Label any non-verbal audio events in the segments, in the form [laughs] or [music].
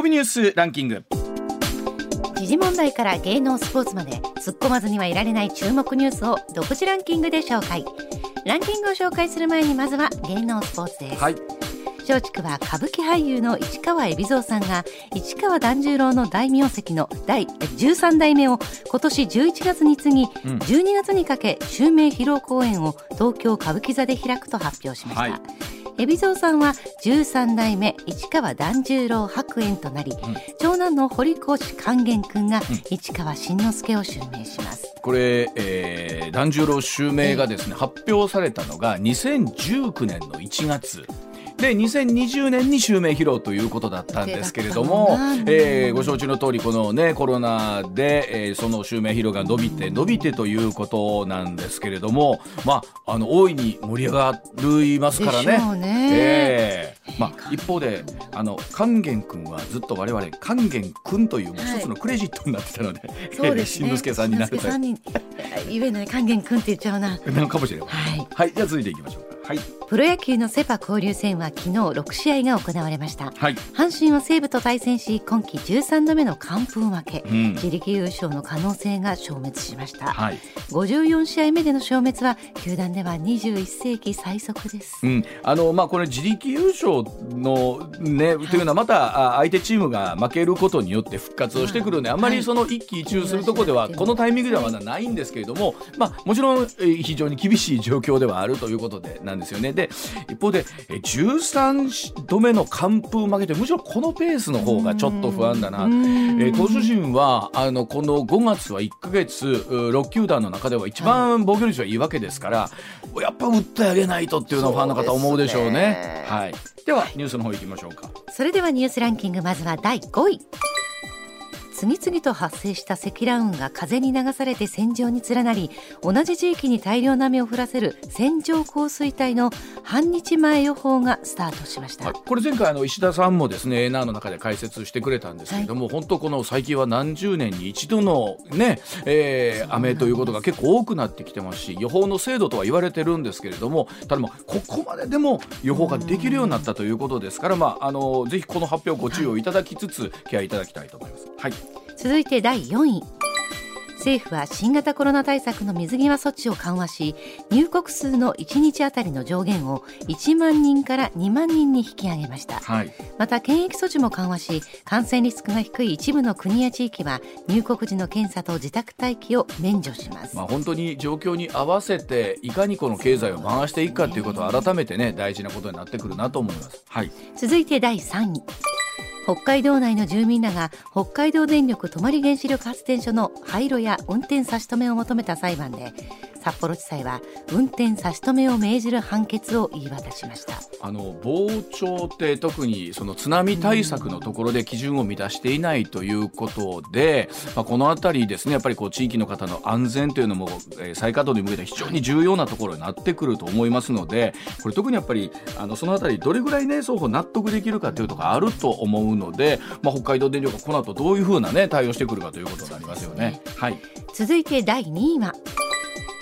コミニュースランキング。時事問題から芸能スポーツまで突っ込まずにはいられない注目ニュースを独自ランキングで紹介。ランキングを紹介する前にまずは芸能スポーツです、はい松竹は歌舞伎俳優の市川海老蔵さんが市川團十郎の大名跡の第13代目を今年11月に次ぎ、うん。12月にかけ襲名披露公演を東京歌舞伎座で開くと発表しました、はい。海老蔵さんは13代目市川團十郎白猿となり、長男の堀越勸玄君が市川新之助を襲名します、これ、えー、團十郎襲名がですね、発表されたのが2019年の1月。で2020年に襲名披露ということだったんですけれどもえーご承知の通りこのねコロナで、えーその襲名披露が伸びて伸びてということなんですけれどもまああの大いに盛り上がりますからね。ね。ええまあ、一方であの勸玄君はずっと我々勸玄君という一つのクレジットになってたので、そうですね。新之助さんになってた新之助さんに言えない勸玄君って言っちゃうな。[laughs] なのかもしれない。はい。はい、じゃあ続いていきましょうか。はい。プロ野球のセ・パ交流戦は昨日6試合が行われました。はい。阪神は西武と対戦し今季13度目の完封負け、うん。自力優勝の可能性が消滅しました、はい。54試合目での消滅は球団では21世紀最速です。うん、あのまあこれ自力優勝のね、というのはまたあ相手チームが負けることによって復活をしてくるので、あんまりその一喜一憂するところではこのタイミングではまだないんですけれども、まあもちろんえー非常に厳しい状況ではあるということでなんですよね。で一方でえー13度目の完封負けてむしろこのペースの方がちょっと不安だな。えー投手陣はあのこの5月は1ヶ月う6球団の中では一番防御率はいいわけですから、やっぱ打ってあげないとっていうのはファンの方思うでしょうね。はい。ではニュースの方行きましょうか。それではニュースランキングまずは第5位次々と発生した積乱雲が風に流されて線状に連なり同じ地域に大量の雨を降らせる線状降水帯の半日前予報がスタートしました、はい、これ前回あの石田さんもですね A ナーの中で解説してくれたんですけれども、本当この最近は何十年に一度のね、えー雨ということが結構多くなってきてますし予報の精度とは言われてるんですけれどもただもうここまででも予報ができるようになったということですから、まあ、あのぜひこの発表ご注意をいただきつつケアいただきたいと思います。はい続いて第4位。政府は新型コロナ対策の水際措置を緩和し入国数の1日あたりの上限を1万人から2万人に引き上げました。はい。また検疫措置も緩和し感染リスクが低い一部の国や地域は入国時の検査と自宅待機を免除します、まあ、本当に状況に合わせていかにこの経済を回していくかということは改めてね大事なことになってくるなと思います。はい。続いて第3位北海道内の住民らが北海道電力泊原子力発電所の廃炉や運転差し止めを求めた裁判で札幌地裁は運転差し止めを命じる判決を言い渡しました。あの防潮って特にその津波対策のところで基準を満たしていないということで、まあ、この辺りですねやっぱりこう地域の方の安全というのも、えー再稼働に向けて非常に重要なところになってくると思いますのでこれ特にやっぱりあのその辺りどれぐらいね双方納得できるかというところがあると思うので、まあ、北海道電力がこの後どういうふうなね対応してくるかということになりますよね。はい。続いて第2位は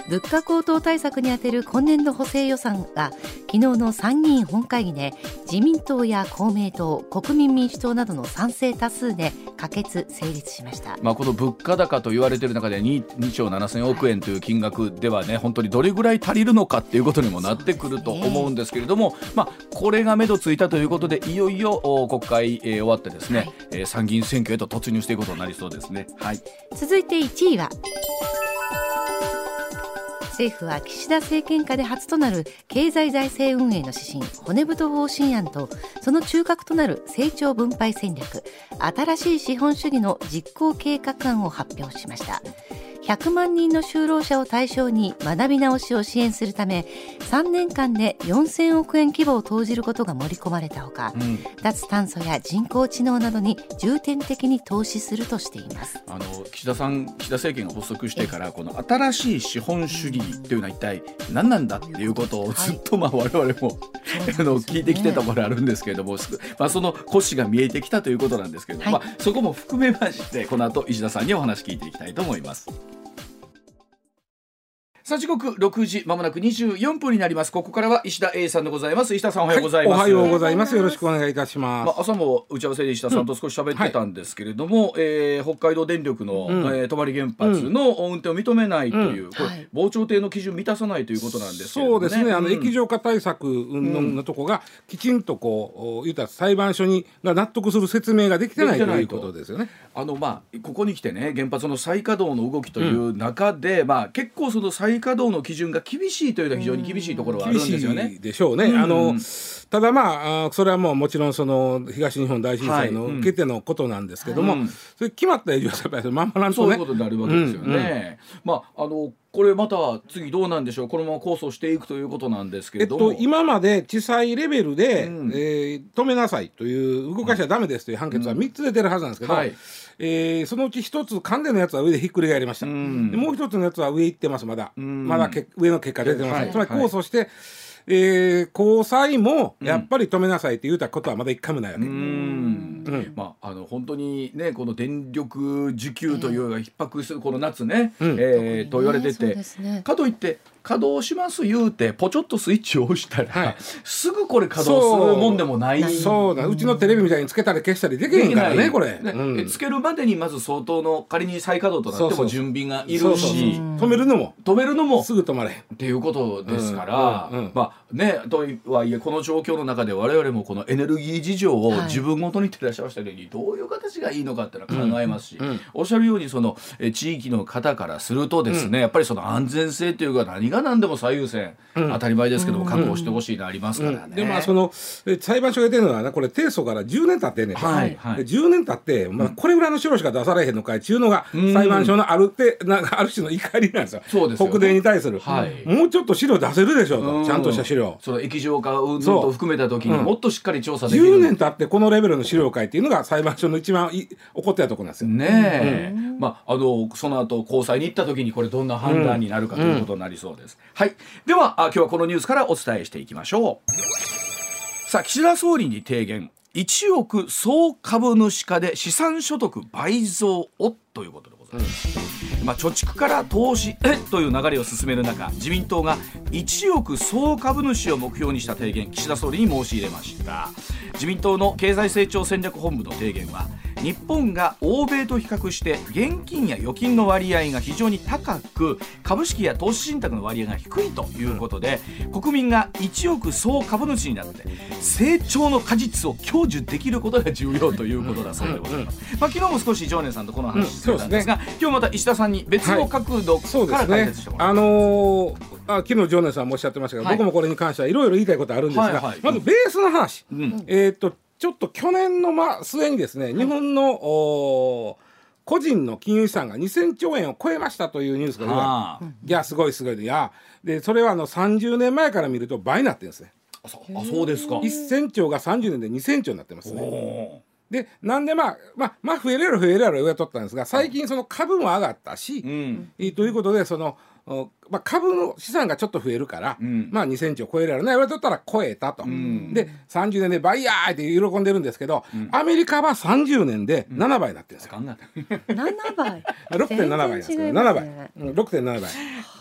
物価高騰対策に充てる今年度補正予算が昨日の参議院本会議で自民党や公明党国民民主党などの賛成多数で可決成立しました。まあ、この物価高と言われている中で 2, 2兆7000億円という金額ではね本当にどれぐらい足りるのかっていうことにもなってくると思うんですけれども、まあ、これが目処ついたということでいよいよお国会、えー終わってですね、はいえー参議院選挙へと突入していくことになりそうですね。はい。続いて1位は政府は岸田政権下で初となる経済財政運営の指針骨太方針案とその中核となる成長分配戦略新しい資本主義の実行計画案を発表しました。100万人の就労者を対象に学び直しを支援するため3年間で4000億円規模を投じることが盛り込まれたほか、うん。脱炭素や人工知能などに重点的に投資するとしています。あの岸田さん岸田政権が発足してからこの新しい資本主義というのは一体何なんだっていうことをずっとまあ我々も、[laughs] あの聞いてきてたものあるんですけれども、すまあ、その骨子が見えてきたということなんですけれども、はいまあ、そこも含めましてこの後石田さんにお話聞いていきたいと思います。さあ時刻6時まもなく24分になります。ここからは石田 A さんでございます。石田さんおはようございます、はい、おはようございます。よろしくお願いいたします、まあ、朝も打ち合わせで石田さんと少し喋ってたんですけれども、うんはい、えー、北海道電力の、うん、えー、泊原発の運転を認めないという、うん、これ、防潮堤の基準満たさないということなんですけど、ね、そうですね。あの、液状化対策のとこがきちんとこう言った裁判所にが納得する説明ができてないということですよね。あのまあここに来てね原発の再稼働の動きという中で、まあ結構その再稼働の基準が厳しいというのは非常に厳しいところはあるんですよね。でしょうね。うん、あのただまあそれはもうもちろんその東日本大震災の受けてのことなんですけども、それ決まった以上はやっぱりまんまなんとねそういうことになるわけですよね。まああのこれまた次どうなんでしょう。このまま控訴していくということなんですけれども、えっと、今まで地裁レベルで、うん、えー、止めなさいという動かしちゃだめですという判決は3つ出てるはずなんですけど、うんはい、えー、そのうち1つ関連のやつは上でひっくり返りました、うん、もう1つのやつは上行ってます。まだ、まだけ上の結果出てません、はい、つまり控訴して、はいえー、高裁もやっぱり止めなさいって言うたことはまだ一回もないわけ。うん。うん。まあ、あの本当にねこの電力需給というのが逼迫するこの夏ね、えー、えー、と言われてて、ね、かといって稼働します言うてポチョッとスイッチを押したら、はい、すぐこれ稼働するもんでもない。そう。だ。うちのテレビみたいにつけたり消したりできへんからねこれ、ね。うん、つけるまでにまず相当の仮に再稼働となっても準備がいるし。止めるのも。止めるのも。すぐ止まれっていうことですから、うん。うん、まあねとはいえこの状況の中で我々もこのエネルギー事情を自分ごとに照らし合わせたようにどういう形がいいのかっていうのは考えますし、おっしゃるようにその地域の方からするとですね、やっぱりその安全性というか何が何でも最優先然、当たり前ですけども確保してほしいのありますからね。でまあその裁判所が言ってるのはねこれ提訴から10年経ってんねん、はい。はい、10年経って、まあ、これぐらいの資料しか出されへんのかいちゅうのが裁判所のあるってなんかある種の怒りなんですよ。そうですよ、ね、北電に対する、はい、もうちょっと資料出せるでしょうとちゃんとした資料。その液状化運動と含めた時にもっとしっかり調査できる、うん、10年経ってこのレベルの資料会っていうのが裁判所の一番い怒ってたところなんですよ。ねえ、うん、まああのその後高裁に行った時にこれどんな判断になるかということになりそうです。はい。では今日はこのニュースからお伝えしていきましょう。さあ岸田総理に提言。1億総株主化で資産所得倍増をということでございます、まあ、貯蓄から投資という流れを進める中自民党が1億総株主を目標にした提言岸田総理に申し入れました。自民党の経済成長戦略本部の提言は日本が欧米と比較して現金や預金の割合が非常に高く株式や投資信託の割合が低いということで国民が1億総株主になって成長の果実を享受できることが重要ということだそうでございます。まあ、昨日も少し常念さんとこの話してたんですが、うんすね、今日また石田さんに別の角度から解説してもらいます。はい、あのーあ昨日常念さんもおっしゃってましたけど、はい、僕もこれに関してはいろいろ言いたいことあるんですが、はいはい、まずベースの話、うん、えー、っとちょっと去年の末にですね、日本の個人の金融資産が2000兆円を超えましたというニュースがいやすごいすごいいやでそれはあの30年前から見ると倍になってるんですね。あそうですか。1000兆が30年で2000兆になってますね。でなんでまあまあまあ増えるやろ増えるやろ上取ったんですが最近その株も上がったし、うん、ということでそのまあ、株の資産がちょっと増えるから、うん、まあ2センチを超えられない言われとったら超えたと、うん、で30年で倍やーって喜んでるんですけど、うん、アメリカは30年で7倍になってるんですよ、うん、7倍。6.7倍ですけど、7倍、うん、6.7倍。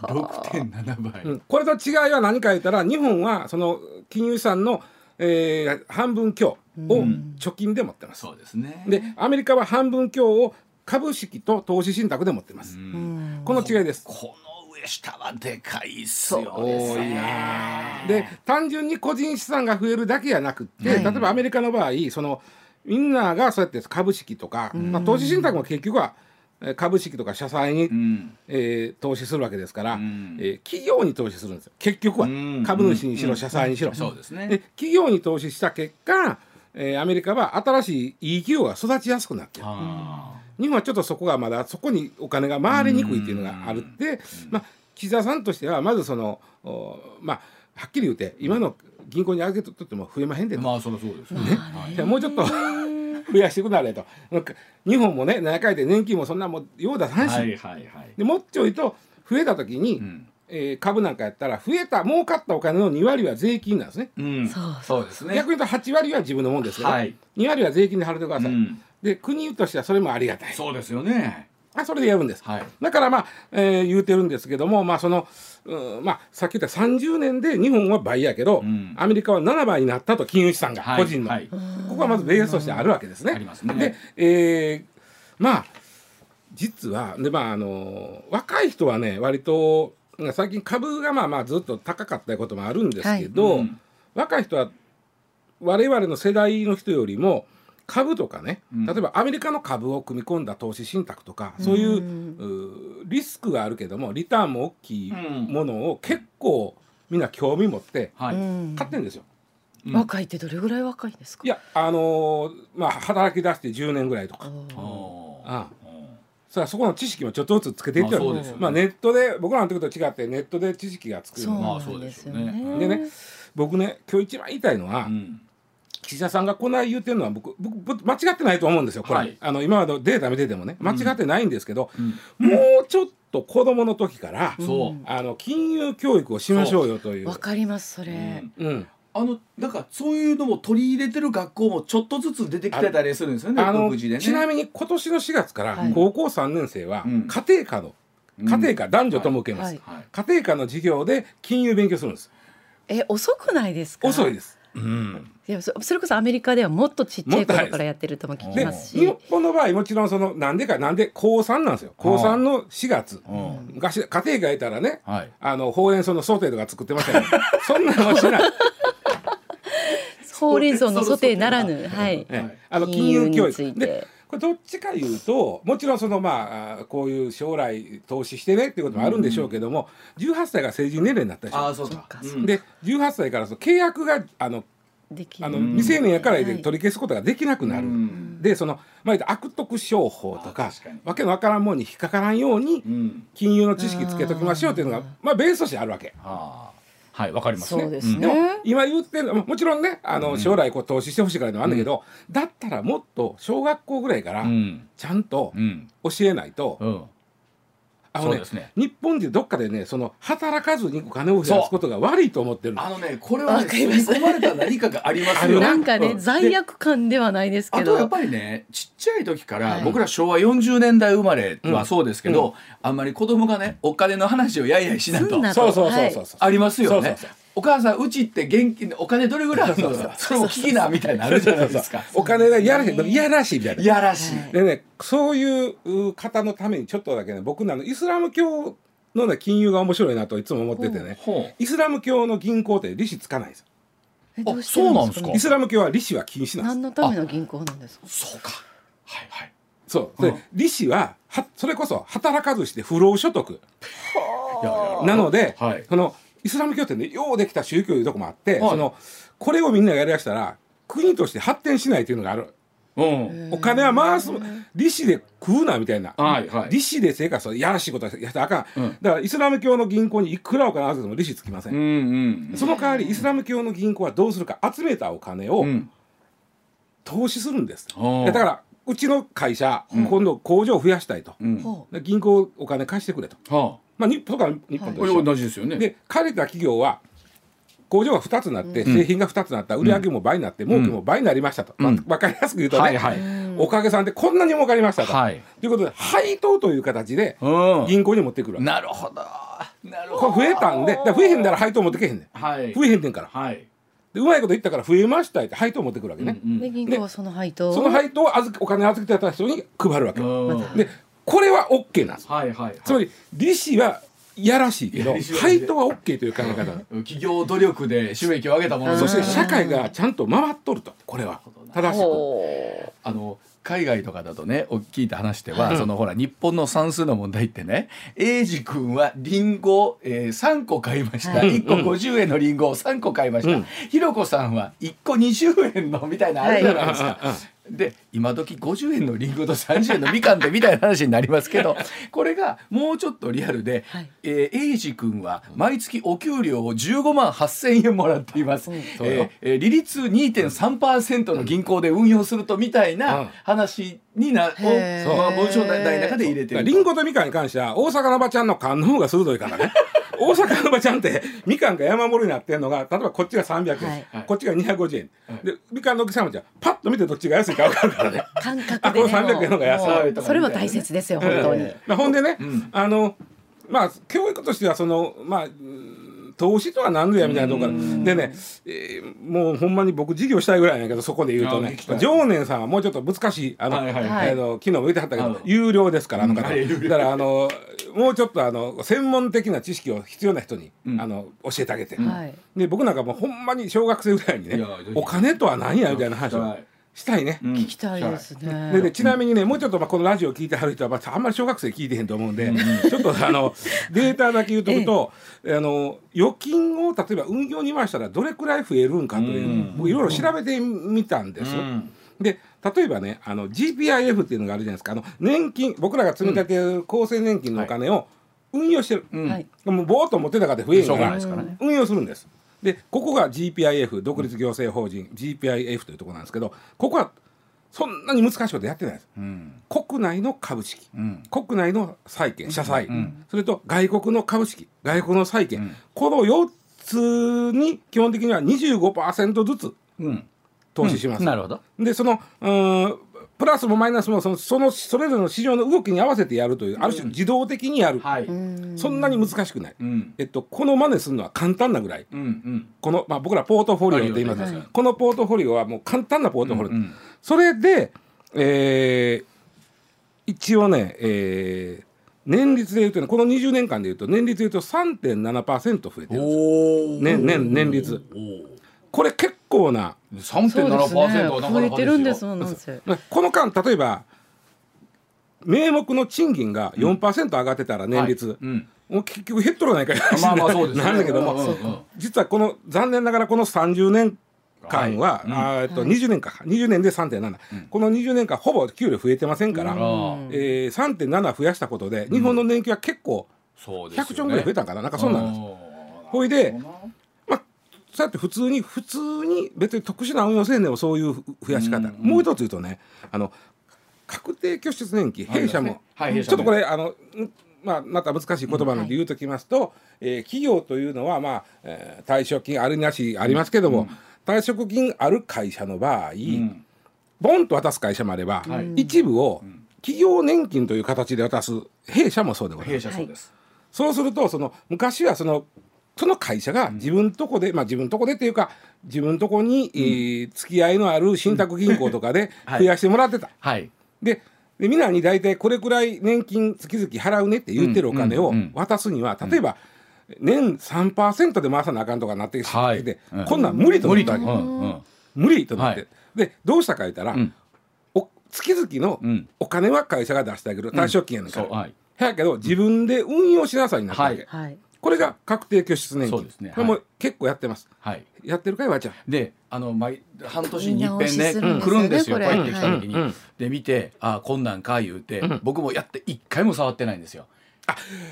6.7倍、うん、これと違いは何か言ったら日本はその金融資産の、えー、半分強を貯金で持ってます、そうですね。でアメリカは半分強を株式と投資信託で持ってます、この違いです。この下はでかいっすよね。で単純に個人資産が増えるだけじゃなくて、はい、例えばアメリカの場合そのみんながそうやって株式とか、まあ、投資信託も結局は株式とか社債に、うん、えー、投資するわけですから、うん、えー、企業に投資するんですよ。結局は、うん、株主にしろ、社債にしろ、そうですね。で企業に投資した結果、えー、アメリカは新しいいい企業が育ちやすくなってる。日本はちょっとそこがまだそこにお金が回りにくいっていうのがあるって、まあ、岸田さんとしてはまずそのまあはっきり言うて今の銀行に預けとっても増えまへんでまあそりゃそうですね、ねもうちょっと [laughs] 増やしてくなれと。日本もね何回で年金もそんなもようださんし、はいはいはい、でもっちょいと増えた時に、うん。えー、株なんかやったら増えた儲かったお金の2割は税金なんですね、うん、そうですね。逆に言うと8割は自分のもんですけど、はい、2割は税金で払ってください、うん、で国としてはそれもありがたい。そうですよね。あそれでやるんです、はい。だからまあ、えー言うてるんですけどもまあその、うんまあ、さっき言った30年で日本は倍やけど、ん。アメリカは7倍になったと金融資産が、はい個人の、はい。ここはまずベースとしてあるわけですね。ありますね。で、えーまあ実はでまああの若い人はね割と最近株がまあまあずっと高かったこともあるんですけど、はい。うん。若い人は我々の世代の人よりも株とかね、うん。例えばアメリカの株を組み込んだ投資信託とか、そういうリスクがあるけどもリターンも大きいものを結構みんな興味持って買ってるんですよ。うん。若いってどれぐらい若いんですか？いやあのーまあ働き出して10年ぐらいとか。ああそそこの知識もちょっとずつつけていってる。まあそうですよね。まあネットで僕らの時と違ってネットで知識がつくそうですよね。でね。僕ね今日一番言いたいのは、うん岸田さんがこない言うてるのは僕僕僕間違ってないと思うんですよこれ、はい。あの今までのデータ見ててもね間違ってないんですけど、うん。もうちょっと子供の時から、そう、あの金融教育をしましょうよという。わかりますそれ。うん。うん、あのだからそういうのも取り入れてる学校もちょっとずつ出てきてたりするんですよねあのね。ちなみに今年の4月からはい。高校3年生はうん。家庭科の、うん。家庭科男女とも受けます、はい。はい。家庭科の授業で金融勉強するんです。え遅くないですか？遅いです。うんいやそそれこそアメリカではもっとちっちゃい頃からやってるとも聞きでますし。日本の場合もちろんそのなんでかなんで高3なんですよ。高3の4月。うん。昔家庭がいたらねはい。あのほうれん草のソテーとか作ってましたけど [laughs] そんなのはしない、ほうれん草のソテーならぬ、はい。えはいあの金融教育。でて。これどっちかいうともちろんそのまああこういう将来投資してねっていうこともあるんでしょうけども、18歳が成人年齢になったでしょ。あうんで18歳からその契約があのあのうん。未成年やからではい。取り消すことができなくなる、うん。でその、まあ、悪徳商法とかわけのわからんもんに引っかからんようにうん。金融の知識つけときましょうっていうのがまあベースとしてあるわけ。はいわかりますね。そうですね。でも今言ってるのももちろんねあの将来こう投資してほしいからでもあるんだけど、だったらもっと小学校ぐらいからうん。ちゃんとうん。教えないと、うんあのねそうですね。日本人どっかでねその働かずにお金を増やすことが悪いと思ってるの。あのねこれはねわかります。刷り込まれた何かがありますよ。なんかね、うん罪悪感ではないですけど。あとやっぱりねちっちゃい時から、はい。僕ら昭和40年代生まれうんはそうですけど、あんまり子供がねお金の話をやいやいしないと。そうそうそうそう、ありますよね。そうそうそうお母さんうちって現金お金どれぐらいあるの？そうそう。それも聞きなみたいなのあるじゃないですか。お金がいやらしいいやらしいみたいな。いやらしい、はいでねそういう方のためにちょっとだけね僕のあのイスラム教の、ね、金融が面白いなといつも思っててね。ほうイスラム教の銀行って利子つかないんですあそうなんですか？イスラム教は利子は禁止なんです。何のための銀行なんですか？そうか。はいはい。そう。で、うん。利子ははそれこそ働かずして不労所得。なので、はい。そのイスラム教ってねようできた宗教いうとこもあって、はい。そのこれをみんながやりだしたら国として発展しないっていうのがある。うん。お金は回す利子で食うなみたいな、はいはい。利子で生活するやらしいことやったらあかん、うん。だからイスラム教の銀行にいくらお金預けても利子つきません、うんうん。その代わりイスラム教の銀行はどうするか集めたお金をうん。投資するんです、ああだからうちの会社、うん。今度工場を増やしたいと、銀行お金貸してくれと、はまあ、日本とか日本あと一緒、同じですよね。で借りた企業は工場が2つになって、うん。製品が2つになった売り上げも倍になって、儲けも倍になりましたと、うん。まあ、分かりやすく言うとね、はいはい。うんおかげさんでこんなに儲かりましたと。はい。ということで配当という形でうん。銀行に持ってくるわけ。なるほど。なるこほど。れ増えたんで増えへんなら配当持ってけへんねん。はい。増えへんねんから。はい。でうまいこと言ったから増えましたって配当持ってくるわけね、うんで銀行はその配当を？その配当を預けお金預けてた人に配るわけ、でこれは OK なんです。よはいはいはい。つまり利子はいやらしいけど配当は OK という考え方。企業努力で収益を上げたもの。うん。そして社会がちゃんと回っとると。これは。正しくほあの海外とかだとねお聞いた話では、うん。そのほら日本の算数の問題ってね英二君はリンゴ、えー、3個買いました、はい1個50円のリンゴを3個買いました、うん。ひろこさんは1個20円のみたいなのあるじゃないですか。うん。うん。うんで今時50円のリンゴと30円のみかんでみたいな話になりますけど [laughs] これがもうちょっとリアルで、はい。えー、英二君は毎月お給料を15万8,000円もらっています、うん。えーえー利率2.3%の銀行で運用するとみたいうん。な話にな、をへー。まあ、文章の中で入れてるリンゴとみかんに関しては大阪のおばちゃんの勘の方が鋭いからね大阪のおばちゃんってみかんが山盛りになってんのが例えばこっちが300円、はいはいこっちが250円、はいでみかんの奥さんはじゃパッと見てどっちが安いか分かるからね。感覚でね。あこの300円の方が安いそれも大切ですよ本当に、まあ、ほんでね、ん。あのまあ教育としてはそのまあうん投資とは何ぞやみたいなところ。からでね、えーもうほんまに僕事業したいぐらいなんやけどそこで言うとね常念さんはもうちょっと難しいあの、はいはいはい。あの昨日も言ってはったけど、はい有料ですからあの方、だからあのもうちょっとあの専門的な知識を必要な人に、うん。あの教えてあげて、はい。で僕なんかもうほんまに小学生ぐらいにねお金とは何やみたいな話をはいしたいね。うん。聞きたいですね。でね、ちなみにね、もうちょっとまあこのラジオ聞いてはる人は、まあ、あんまり小学生聞いてへんと思うんで、ちょっとあの [laughs] データだけ言うとくと、あの預金を例えば運用に回したらどれくらい増えるんかといううん。のを僕いろいろ調べてみたんです。うん。で例えばねあの GPIF っていうのがあるじゃないですか。あの年金僕らが積み立てる厚生年金のお金を運用してる、うん。はいもうぼーっと持ってたかで増えんしょうからがないですからね。運用するんです。でここが GPIF 独立行政法人 GPIF というところなんですけどここはそんなに難しいことやってないです。うん。国内の株式。うん。国内の債券社債、ん。それと外国の株式外国の債券、うん。この4つに基本的には25%ずつうん。投資します。なるほど。でそのうーんプラスもマイナスもそのそのそれぞれの市場の動きに合わせてやるというある種自動的にやる、はい。そんなに難しくない、うん。えっと、この真似するのは簡単なぐらい。うんうん。この、まあ、僕らポートフォリオって言います、はい。このポートフォリオはもう簡単なポートフォリオ、うんうん。それで、えー一応ね、えー年率で言うとねこの20年間で言うと年率で言うと3.7%増えてるんですおお年年年率これ結構な三点七パーセントはなか増えなかてるんですよもんなんせ。この間例えば名目の賃金が4%上がってたら年率、はい。うん。もう結局減っとるないかい。まあまあそうですね。[laughs] なんだけども、うんうんうん。実はこの残念ながらこの30年間は、はい。うん。あーえっと20年か。20年で3.7、この20年間ほぼ給料増えてませんから、うん。えー、3.7増やしたことで日本の年金は結構そうですよね。100兆ぐらい増えたんかな。なんかそんなんです。ほいでまあそうやって普通に普通に別に特殊な運用せんでもそういう増やし方、うん。うんもう一つ言うとねあの確定拠出年金はい弊社も、はいちょっとこれあのんまあ、また難しい言葉なんで言うときますと、えー企業というのは、まあえー退職金あるなしありますけども、退職金ある会社の場合、うん。ボンと渡す会社もあれば、はい。一部を企業年金という形で渡す弊社もそうでございます。弊社そうです。そうするとその昔はそのその会社が自分とこで、まあ自分とこでっていうか自分とこに、えー付き合いのある信託銀行とかではい。増やしてもらってた。はい。ででみんなに大体これくらい年金月々払うねって言ってるお金を渡すには例えば年3%で回さなあかんとかなってきて、はい。うん。こんなん無理と思無理とったわけ、うんうん。無理と思って、はい。でどうしたか言ったら、うん。お月々のうん。お金は会社が出してあげる。退職金やねんから、そう。はい。やけど自分で運用しなさいになったわけ、はい。はいこれが確定拠出年金。そうですね。これもはい。結構やってます。はい。やってるかいわちゃん。であの毎半年に一遍ね来るんですよ帰ってきた時に、で見てあこんなんか言うて、僕もやって一回も触ってないんですよ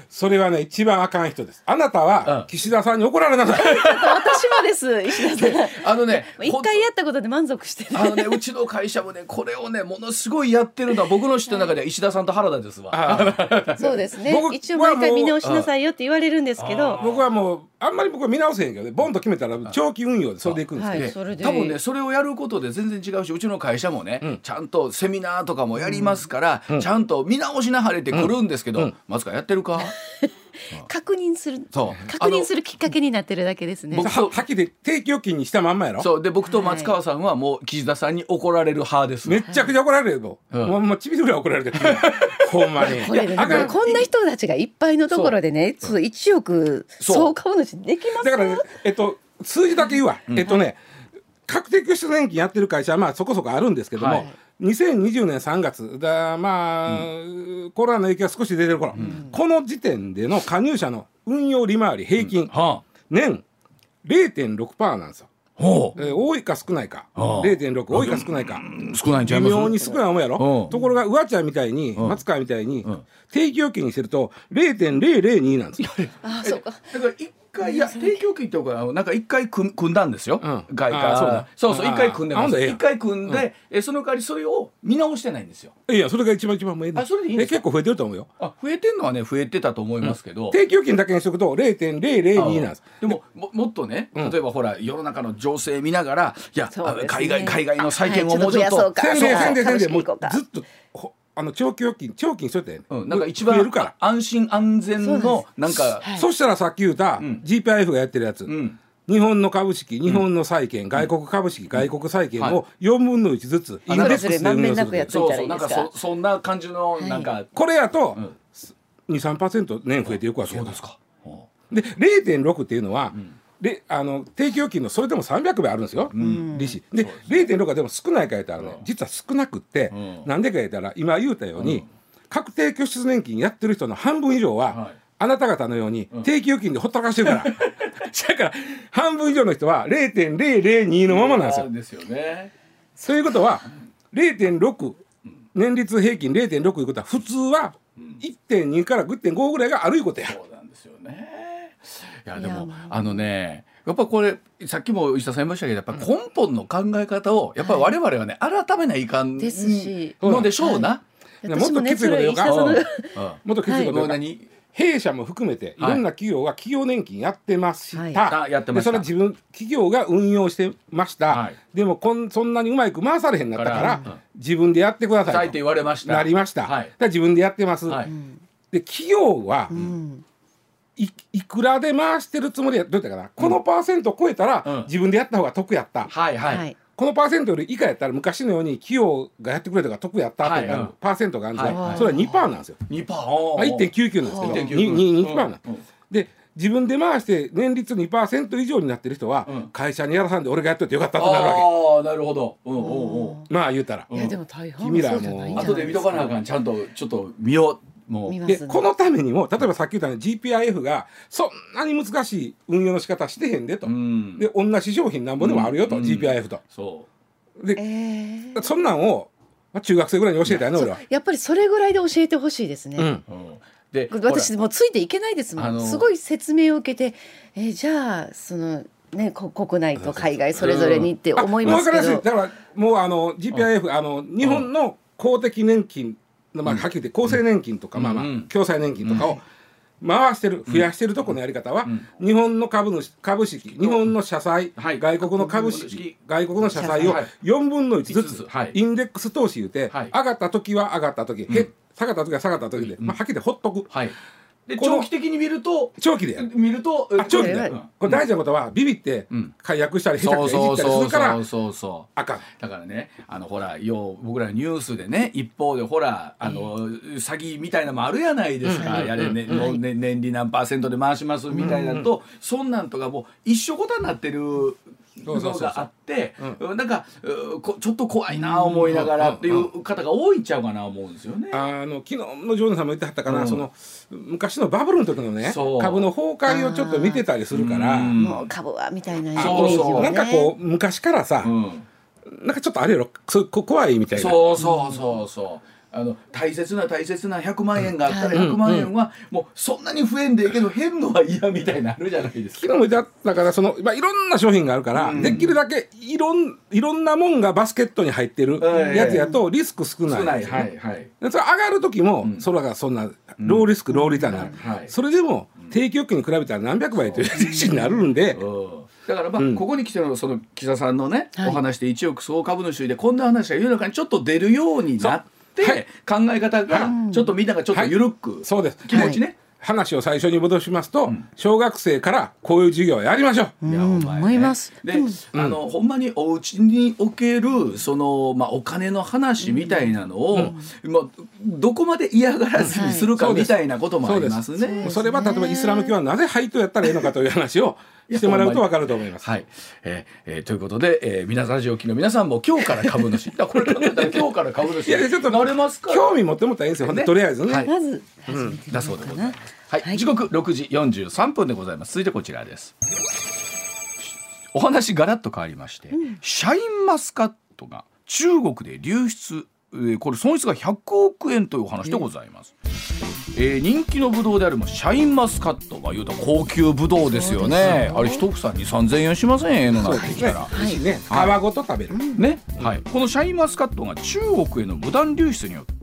それはね一番あかん人です。あなたはうん。岸田さんに怒られなさい。私もです石田さん。あのね一回やったことで満足してる。あのねうちの会社もねこれをねものすごいやってるのは僕の知ってる中では石田さんと原田ですわ。そうですね。僕一応毎回見直しなさいよって言われるんですけど。僕はもうあんまり僕は見直せへんけどねボンと決めたら長期運用でそれでいくんですはけど、いそれで。多分ねそれをやることで全然違うしうちの会社もね、ん。ちゃんとセミナーとかもやりますから、ん。ちゃんと見直しなはれてくるんですけど、うん。松川やってるか？確認する。そう。確認するきっかけになってるだけですね。僕ははっきり定期預金にしたまんまやろ？そう。で僕と松川さんはもう岸田さんに怒られる派です。めっちゃくちゃ怒られるよ、うん。もうもうちびるぐらい怒られてる。[laughs] ほんまに。これであかん。こんな人たちがいっぱいのところでねそう。1億そう総株主できますだからねえっと数字だけ言うわ、えっとね確定拠出年金やってる会社はまあそこそこあるんですけども、はい2020年3月。だまあ、コロナの影響が少し出てる頃、この時点での加入者の運用利回り平均、は年0.6%なんですよ、あほう。えー多いか少ないか、はあ。0.6多いか少ないか、少ないんちゃいます？微妙に少ない思うやろ、うん。ところが上ちゃんみたいに、ん。松川みたいに、ん。定期預金にしてると0.002なんですよ。あそうか。だから一回いや提供金っていうかなんか一回組組んだんですよ、うん。外貨。あそうだ。そうそうあ一回組んでます。一回組んで、えその代わりそれを見直してないんですよ。いやそれが一番一番もうえあそれでいいんですか？結構増えてると思うよ。あ増えてんのはね増えてたと思いますけど、定期預金だけにしとくと0.002なんです。でもももっとねうん。例えばほら世の中の情勢見ながらいや、海外海外の債券はいをもうちょっと。ちょっともうずっとほあの長期預金長期にしといて、うん、なんか一番るから。安心安全のなんか、はい。そしたらさっき言った GPIF がやってるやつ、うん。日本の株式日本の債券、外国株式外国債券はい。を4分の1ずつインデックスで運用するそうそうなんかかそそんな感じのなんか、これやとうん。23%年増えていくわけよ。そうですか、うん。で0.6っていうのは、であの定期預金のそれでも300倍あるんですよ、利子。で0.6はでも少ないか言ったらね、実は少なくって、うん。なんでか言ったら今言うたように、確定拠出年金やってる人の半分以上は、はい。あなた方のように定期預金でほったらかしてるから、[laughs] だから半分以上の人は0.002のままなんですよ。ですよね。そういうことは0.6年率平均0.6いうことは普通は1.2から1.5ぐらいがあるいうことや。そうなんですよね。いやでもあのねやっぱこれさっきも石田さん言いましたけどやっぱ根本の考え方をやっぱり我々はね改めないかんですし。のでしょうな、私もっときつ [laughs] いこともっときついこと言う弊社も含めていはい。ろんな企業が企業年金やってました、はい。あやってました。でそれは自分企業が運用してました、はい。でもこんそんなにうまく回されへんなったから自分でやってくださいと。言われました。なりました、はい。だ自分でやってます、はい。で企業はうんいいくらで回してるつもりやどうやったかな、このパーセントを超えたら、うん。自分でやった方が得やった、はいはい、はい。このパーセントより以下やったら昔のように企業がやってくれたから得やったってはいうんパーセントがあるんですよ、はいそれは2%なんですよ、二パー。あ1.99なんですけど。1.99 2%, 2, 2%なんです、うん。で自分で回して年率2%以上になってる人は、うん。会社にやらさんで俺がやっといてよかったとなるわああなるほど。うんうんうん。けまあ言うたら、いやでも大半君らそうじゃないんじゃない後で見とかなあかんちゃんとちょっと見ようもうね。でこのためにも例えばさっき言ったように GPIF がそんなに難しい運用の仕方してへんでと、うん。で同じ商品なんぼでもあるよと、うん。GPIF と。そで、えー。そんなんを、まあ、中学生ぐらいに教えたいね俺は。やっぱりそれぐらいで教えてほしいですね、うん。う、うん、で私もうついていけないですもん、すごい説明を受けてえーじゃあそのねこ国内と海外それぞれにって思いますけど、う分かりやすい。だからもうあの GPIF、あの日本の公的年金の、まあ、はっきり言って厚生年金とか、まあまあうん。共済年金とかを回してる増やしてるとこのやり方は、日本の株主株式日本の社債、はい。外国の株式外国の社債をはい。4分の1ず五つインデックス投資言うて、はい。上がった時は上がった時、へ下がった時は下がった時で、まあ、はっきり言ってほっとく。はいで長期的に見ると長期でやる。見るとあ長期でやる。うん。これ大事なことはビビってうん。解約したり下手くそいうじったりすそうそうるからそうそうそう。あかん。だからねあのほらよう僕らニュースでね一方でほらあの、詐欺みたいなのもあるやないですか、やれね、ね年利何パーセントで回しますみたいなのと、そんなんとかもう一緒ことになってるのがあってなんかちょっと怖いな思いながらっていう方が多いんちゃうかな思うんですよね。あの昨日のジョーナさんも言ってはったかな、う。んその昔のバブルの時のね株の崩壊をちょっと見てたりするから、うん。もう株はみたいなイメそうそう。ージをねなんかこう昔からさ、うん。なんかちょっとあれやろそうこ怖いみたいな。そうそうそうそう。あの大切な大切な100万円があったらはい100万円はもうそんなに増えんでええけど減るのは嫌みたいになるじゃないですか。昨日も言ってたからその、まあ、いろんな商品があるから、うん。できるだけいろんいろんなもんがバスケットに入ってるはいやつやとリスク少ない。ねはいはい。でそれ上がる時も、うん。それがそんなローリスク、ローリターンになる、はいそれでも定期預金に比べたら何百倍という数字になるんで、うん。だからまあ、うん。ここに来てのその木田さんのね、はい。お話で一億総株主でこんな話が世の中にちょっと出るようになって、はい。考え方がちょっとみんながちょっと緩く、そうです。気持ちね、話を最初に戻しますと、小学生からこういう授業をやりましょう。いや思います。で、うんあのほんまにお家におけるそのまあお金の話みたいなのを、まあどこまで嫌がらずにするかはいみたいなこともありますそうね。です。それは例えばイスラム教はなぜ配当やったらいいのかという話をしてもらうと分かると思います。はい、えーえーということで、えー、皆ラジオ機の皆さんも今日から株主。[laughs] だこれ考えたら今日から株主。いやちょっとなれますか興味持ってもらったらいいんですよ、ね。とりあえずね。はい。まずだそううでございます。はい、時刻6時43分でございます。続いてこちらです。お話ガラッと変わりまして、シャインマスカットが中国で流出えーこれ損失が100億円というお話でございます。えー。人気のブドウであるまあシャインマスカットが言うと高級ブドウですよね。あれ一房に3000円しません？ええのなってきたら。美味しい。ねはい。皮ごと食べる、ね。はい、このシャインマスカットが中国への無断流出によって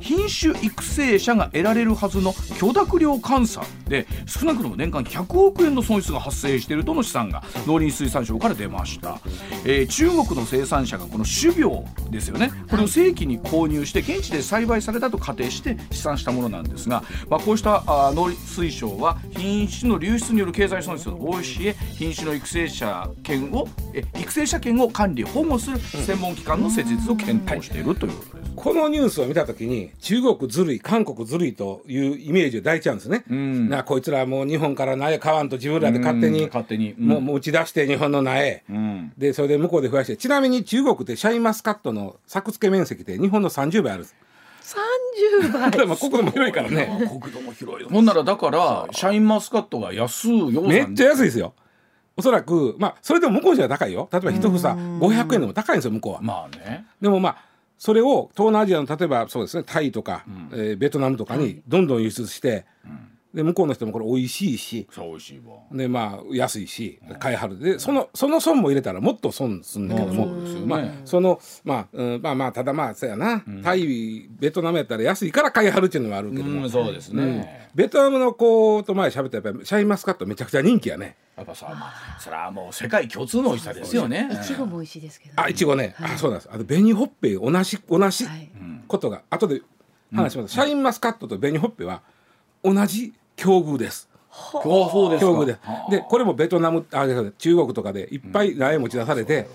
品種育成者が得られるはずの許諾料換算で少なくとも年間100億円の損失が発生しているとの試算が農林水産省から出ました、えー中国の生産者がこの種苗ですよねこれを正規に購入して現地で栽培されたと仮定して試算したものなんですが、まあ、こうしたあー農水省は品種の流出による経済損失を防止し品種の育成者権をえ育成者権を管理保護する専門機関の設立を検討しているということです。このニュースを見たときに中国ずるい韓国ずるいというイメージを抱いちゃうんですね。ん。なこいつらもう日本から苗買わんと自分らで勝手うんに勝手に。うん。もう打ち出して日本の苗、うん。でそれで向こうで増やして。ちなみに中国ってシャインマスカットの作付け面積って日本の30倍あるんです。30倍。でも国土も広いからね。国土も広いほんならだからシャインマスカットが安いようめっちゃ安いですよ。おそらくまあそれでも向こうじゃ高いよ。例えば一房500円でも高いんですよ向こうは。まあね。でもまあそれを東南アジアの例えばそうですねタイとか、えーベトナムとかにどんどん輸出して、で向こうの人もこれ美味しいし。そう美味しいわ。でまあ安いし。買いはる。でそのその損も入れたらもっと損すんだけども、そうですよね。まあそのまあ、うん、まあまあただまあそうやな、タイベトナムやったら安いから買いはるっていうのもあるけども、うんそうですね、ベトナムの子と前喋ったらやっぱりシャインマスカットめちゃくちゃ人気やね。やっぱさ、まあ、それはもう世界共通の美味しさですよね。いちごも美味しいですけど、あいちごね、あそうなんです。あと紅ほっぺ同じ同じはい。ことが、後で話します、シャインマスカットと紅ほっぺは同じ境遇です。今日そうですか。境遇で。でこれもベトナムあ中国とかでいっぱい苗持ち出されて、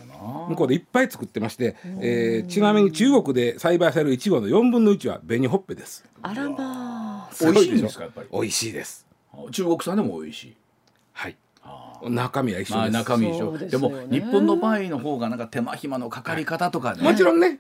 向こうでいっぱい作ってまして、えーちなみに中国で栽培されるいちごの4分の1は紅ほっぺです。あらまあ。美味しいんですかやっぱり。美味しいです。中国産でも美味しい。はい。中身は一緒まあです、中身一緒。でも日本の場合の方がなんか手間暇のかかり方とかね、もちろんね。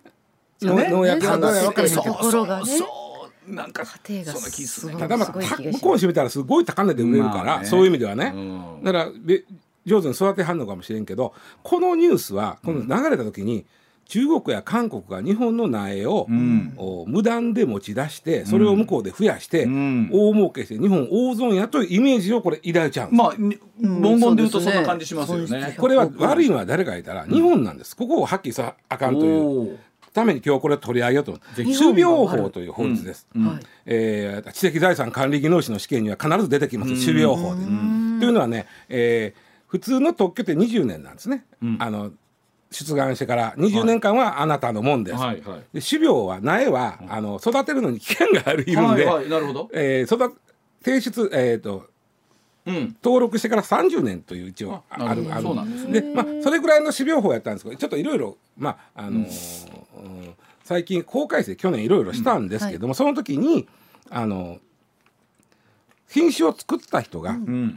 農薬ね。のどれ分かそう。ところがねそうそうなんか家庭がそんな気すただまあ向こうにしてみたらすごい高値で売れるから、まあね。そういう意味ではね、うん。だからべ上手に育てはんのかもしれんけどこのニュースはこの流れた時に、中国や韓国が日本の苗を、ん。お無断で持ち出してそれを向こうで増やして、ん。大儲けして日本大損やというイメージをこれ抱いちゃうまあに文言で言うとそんな感じしますよね。ね。これは悪いのは誰か言ったら日本なんです、ここをはっきりさあかんというために今日これを取り上げようと。種苗法という法律です、はい。えー知的財産管理技能士の試験には必ず出てきます。種苗法で。というのはね、えー普通の特許って20年なんですね、あの出願してから20年間はあなたのもんです。はい。はい。で種苗は苗は、あの育てるのに期限があるいるんで、はい。はい。なるほど。えー育提出、えー、とうん。登録してから30年という一応あなるあるある。そうなんですね。でまあそれぐらいの種苗法やったんですけどちょっといろいろまああのーうん最近法改正去年いろいろしたんですけども、その時にあの品種を作った人が、うん。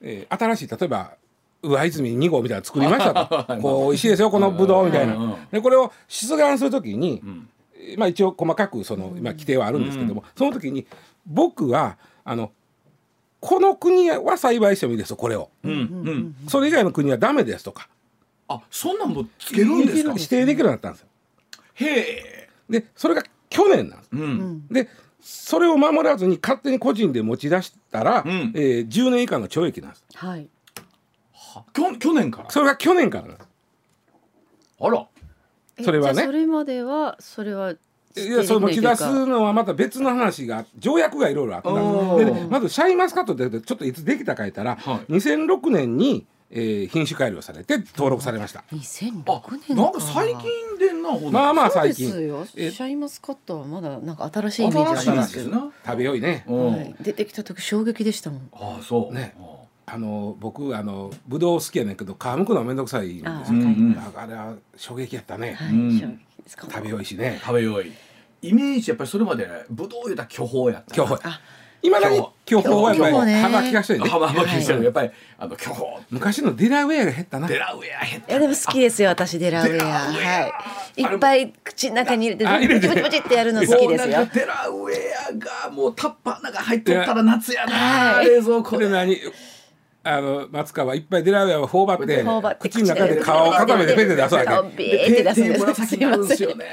えー新しい例えば上泉2号みたいなの作りました [laughs] はいとこう美味しいですよこのブドウみたいうんうんなでこれを出願する時に、えーまあ一応細かくその今規定はあるんですけども、その時に僕はあのこの国は栽培してもいいですよこれを。うん。うん。それ以外の国はダメですとかあ、そんなんもつけるんですか？指定できるようになったんですよ。へえ。でそれが去年なんです。うん。でそれを守らずに勝手に個人で持ち出したら、んえー10年以下の懲役なんです。はいきょ去年から？それが去年からなんです。あら。えそれはねじゃあそれまではそれはいやその持ち出すのはまた別の話が条約がいろいろあったで、ね、まずシャインマスカットってちょっといつできたか言ったら、はい2006年に、えー品種改良されて登録されました。あ2006、年なんか最近でんなほど。まあまあそうで最近すよシえャインマスカットはまだなんか新しいイメージありますけど。食べよいね。うんはい、出てきた時衝撃でしたもんああ、そう。ねあの僕あのブドウ好きやねんけど皮むくのはめんどくさいんですよあうんうんだからあれは衝撃やったね、はい、食べよいしね食べよい。イメージやっぱりそれまでブドウ言うたら巨峰やったな。今今だに巨峰。はやっぱり幅利かしてるね。幅巻きしてるやっぱりあの巨峰。昔のデラウェアが減ったな。デラウェアヘッいやでも好きですよ私デラウェア。はい。いっぱい口の中に入れてて。ブチブチブチってやるの好きですよ。もうなんかデラウェアがもうタッパーなんか入っとったら夏やな。はい。冷蔵庫でこれ。何？あの松川いっぱいデラウェアを頬張って頬張って口の中で皮を固めてペンで出すわけ。ビーって出すんです紫になるんですよね。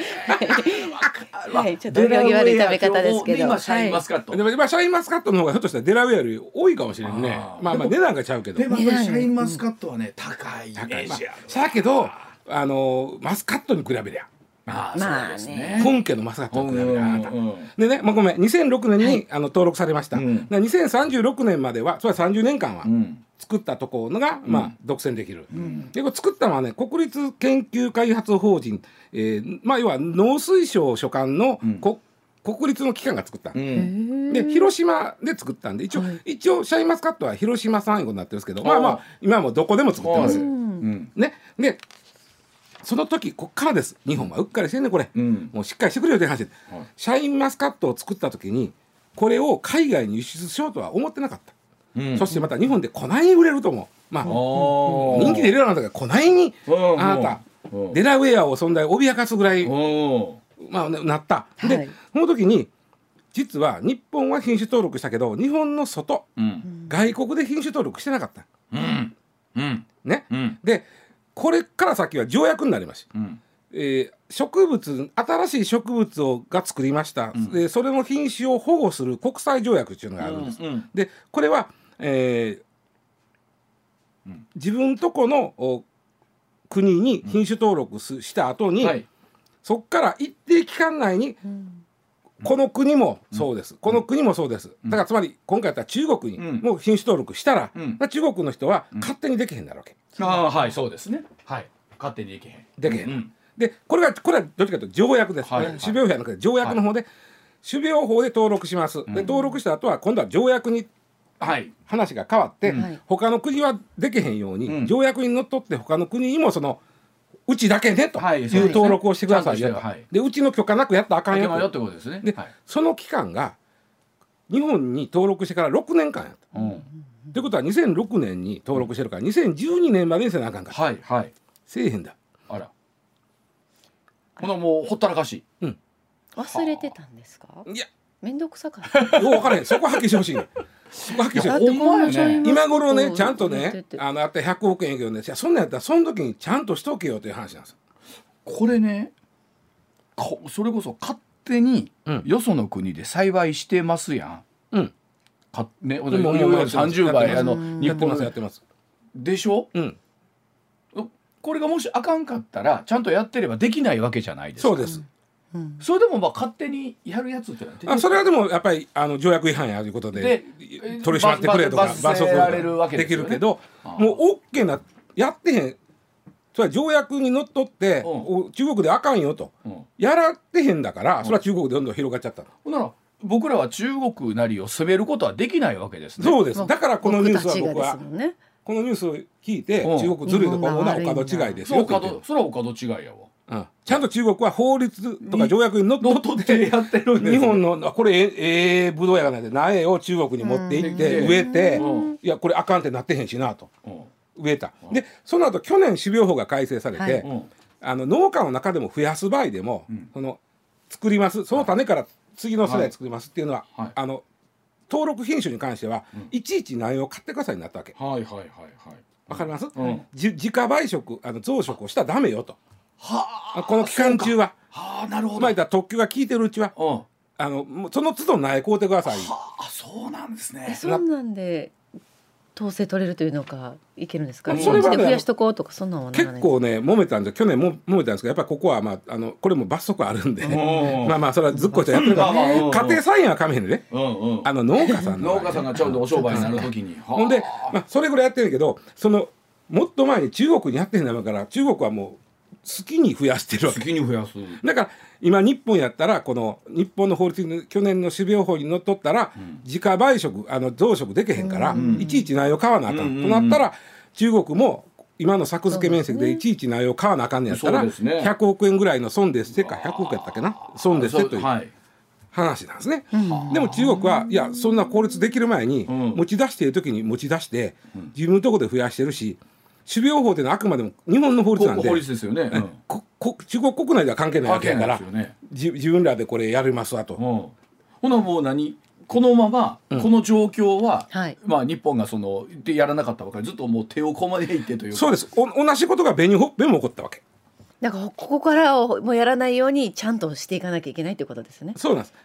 はいちょっとお行儀悪い食べ方ですけど今シャインマスカット。でもまあシャインマスカットの方がひょっとしたらデラウェアより多いかもしれんねあ。ーまあまあ値段がちゃうけど。でもシャインマスカットはね高いイメーまあジある。さやけどあのマスカットに比べりゃまあまあね。そうですね。本家のマスカットに比べりゃあなた。うんうんでね、まあ、ごめん。2006年に、あの登録されました、うん。だから2036年まではそれは30年間はうん。作ったところが、まあ、独占できる、でこれ作ったのはね国立研究開発法人、えーまあ、要は農水省所管の、こ国立の機関が作った。の、うん。で広島で作ったんで一応、一応シャインマスカットは広島産業になってるんですけどまあまあ今はもうどこでも作ってます、はいうん。ね。でその時こっからです。日本はうっかりしてんねこれ、うん。もうしっかりしてくれよって話で、はい。シャインマスカットを作った時にこれを海外に輸出しようとは思ってなかった、うん。そしてまた日本でこないに売れると思う。まあ人人気でいろいろなんだけどこないにうんあなたうん。デラウェアを存在脅かすぐらい、おまあ、ねなった、はい。でその時に実は日本は品種登録したけど日本の外うん。外国で品種登録してなかった。うん。うん。ね、うん。でこれから先は条約になりますうん。えー植物新しい植物をが作りました、でそれの品種を保護する国際条約っていうのがあるんです。うんでこれは、えーうん。自分とこのお国に品種登録すした後に、はい。そこから一定期間内にこの国もそうです、この国もそうです、だからつまり今回やったら中国にうん。もう品種登録したら、うん。中国の人は勝手にできへんなるわけ。ああはいそうですね。はい。勝手にできへん。できへん。うんでこれがこれはどっちかというと条約です、はいね種苗法じゃなくて条約の方で、種苗法で登録します、で登録した後は今度は条約にはい。話が変わって、はい。他の国はできへんように、うん。条約にのっとって他の国にもそのうちだけねとはいいう登録をしてくださいよと、でうちの許可なくやったらあかんよと。かけまよってことですね。で、はい。その期間が日本に登録してから6年間やった。うん。ということは2006年に登録してるから2012年までにせなあかんから、はいはい。せえへんだ。あら。ほなもうほったらかし。忘れてたんですか？いや。面倒くさかった。よう分からへん。そこはっきりしてほしい今頃ねちゃんとねあのあったら100億円やけどね。そんなんやったらその時にちゃんとしとけよという話なんですよ。これねこそれこそ勝手にうん。よその国で栽培してますやん。うん。かね、もうもうやってます。30倍あの日やってます本やってます。でしょ？うん。これがもしあかんかったらちゃんとやってればできないわけじゃないですか。そうですうん。それでもまあ勝手にやるやつってあそれはでもやっぱりあの条約違反やということでで取り締まってくれとか罰罰せられるわけできるけどあもう OK なやってへん。それは条約にのっとってうん。お中国であかんよと。うん。やらってへんだからそれは中国でどんどん広がっちゃったの。ほんなら僕らは中国なりを責めることはできないわけですね。そうです。だからこのニュースは僕はね。このニュースを聞いてうん中国ずるいとか思うのはお門違いですそうよと言ってるかどそれはお門違いやわ。うん。ちゃんと中国は法律とか条約にのっとってやってるんです日本のあこれええええブドウやがないで苗を中国に持って行ってうん。植えてうん。いやこれあかんってなってへんしなと。うん。植えた。でその後去年種苗法が改正されはい。てうん。あの農家の中でも増やす場合でもうん。その作りますその種から次の世代作りますっていうのははい。あの登録品種に関してはうん。いちいち苗を買ってくださいになったわけはいはいはいはい。わかります？うん。じ自家培殖あの増殖をしたらダメよとはあ。この期間中は。はあなるほど。まあ特許が効いてるうちは。うん。はあのもうその都度苗買うてください。あそうなんですえね。そんなんで統制取れるというのかいけるんですか？あ日それはで増やしとこうとかそんなんはならない結構ね揉めたんで去年も揉めたんですけどやっぱりここはまああのこれも罰則あるんで。うんまあまあそれはずっこいちゃんやってるから。家庭菜園はかめへんでね。うんうん。あの農家さんの。農家さんがちょうどお商売になるときに。ほんで、まあ、それぐらいやってるけどそのもっと前に中国にやってへんだから中国はもう好きに増やしてるわ好け。きに増やす。だから今日本やったらこの日本の法律に去年の種苗法にのっとったら、自家培殖あの増殖できへんから、いちいち苗を買わなあかん、となったら中国も今の作付け面積でいちいち苗を買わなあかんねやったら、そうですね。100億円ぐらいの損ですってか100億やったっけな？損ですってという。はい。話なんですね。でも中国はいやそんな効率できる前に、うん。持ち出している時に持ち出して、自分のところで増やしてるし種苗法っていうのはあくまでも日本の法律なんで。法律ですよね。うん。ここ中国国内では関係ないわけやから。ね。じ自分らでこれやりますわと。うん。ほなもう何？このまま、うん。この状況は、はい。まあ日本がそのでやらなかったばかりずっともう手をこまでいってというか。そうです。お同じことが紅ほっぺも起こったわけ。だからここからをもうやらないようにちゃんとしていかなきゃいけないということですね。そうなんです。うん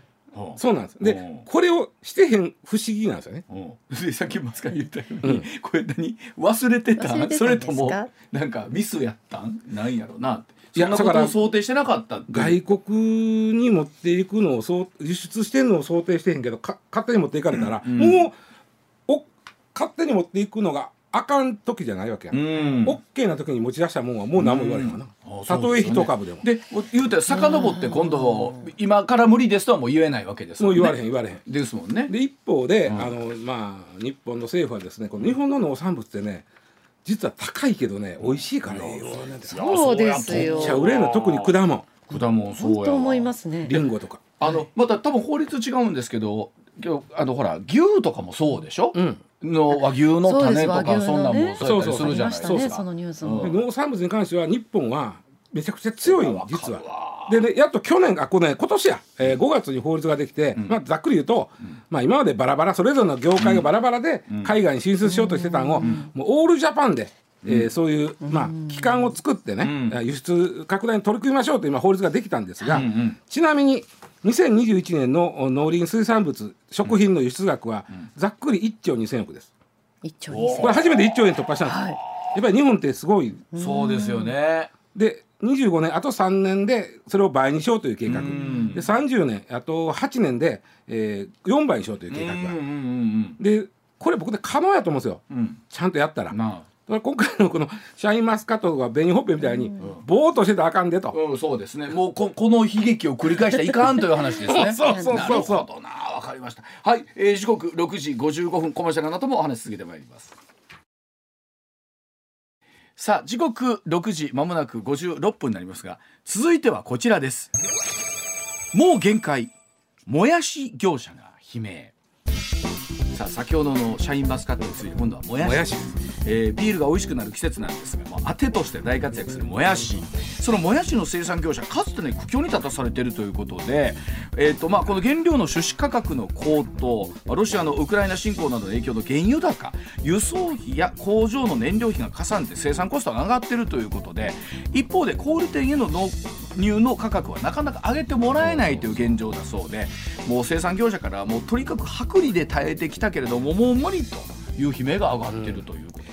そうなんです。うんでこれをしてへん不思議なんですよね。う。ん、でさっきマスカ言ったように、これ何？忘れてた？それともなんかミスやったん？なんやろうなそんなことだからを想定してなかったって外国に持っていくのをそう輸出してんのを想定してへんけどか勝手に持っていかれたら、うん。もうお勝手に持っていくのがあかん時じゃないわけや、うん。んオッケーな時に持ち出したもんはもう何も言われへんわな、うん。あたとえ一株でも。で言うたら遡って今度今から無理ですとはもう言えないわけですもうんね。言われへん言われへん。ですもんね。で一方で、うん。あのまあ日本の政府はですねこの日本の農産物ってね実は高いけどね美味しいから栄養なんですよそうですよ。めっちゃ売れるの特に果物。果物そうや本当思いますね。リンゴとか。あのまた多分法律違うんですけど今日あのほら牛とかもそうでしょ、うんの和牛の種とかそんなんもそう。やったりするじゃないですか。ましたねそのニュースも。うん農産物に関しては日本はめちゃくちゃ強いん。実は。でねやっと去年あこれ、ね、今年や、えー5月に法律ができて、ん。まあ、ざっくり言うと、まあ、今までバラバラそれぞれの業界がバラバラでん。海外に進出しようとしてたのを、もうオールジャパンで、えーそういう、まあ、機関を作ってね、うん。輸出拡大に取り組みましょうと今法律ができたんですが、うんうん。ちなみに2021年の農林水産物食品の輸出額はざっくり1兆2000億です。一兆二千これ初めて1兆円突破したんです。よ。はい。やっぱり日本ってすごい。そうですよね。で25年あと3年でそれを倍にしようという計画。うん。で30年あと8年で、えー、4倍にしようという計画が、でこれ僕で可能やと思うんですよ。うん。うん。ちゃんとやったら。今回のこのシャインマスカットとか紅ほっぺみたいにぼーっとしてたらあかんでと。あ、うん、そうですね。もうここの悲劇を繰り返したらいかんという話ですね。[laughs] そうそうそうそうなるほどな、わかりました。はい、えー、時刻6時55分コマーシャルなどもお話し続けてまいります。さあ時刻6時まもなく56分になりますが続いてはこちらですもう限界もやし業者が悲鳴さあ先ほどのシャインマスカットについて今度はもやし。もやし。えービールが美味しくなる季節なんですが、もう当てとして大活躍するもやし。そのもやしの生産業者かつてね苦境に立たされているということで、えーとまあ、この原料の種子価格の高騰、まあロシアのウクライナ侵攻などの影響の原油高輸送費や工場の燃料費がかさんで生産コストが上がっているということで一方で小売店への納入の価格はなかなか上げてもらえないという現状だそうでもう生産業者からはもうとにかく薄利で耐えてきたけれどももう無理という悲鳴が上がっているということ。なん。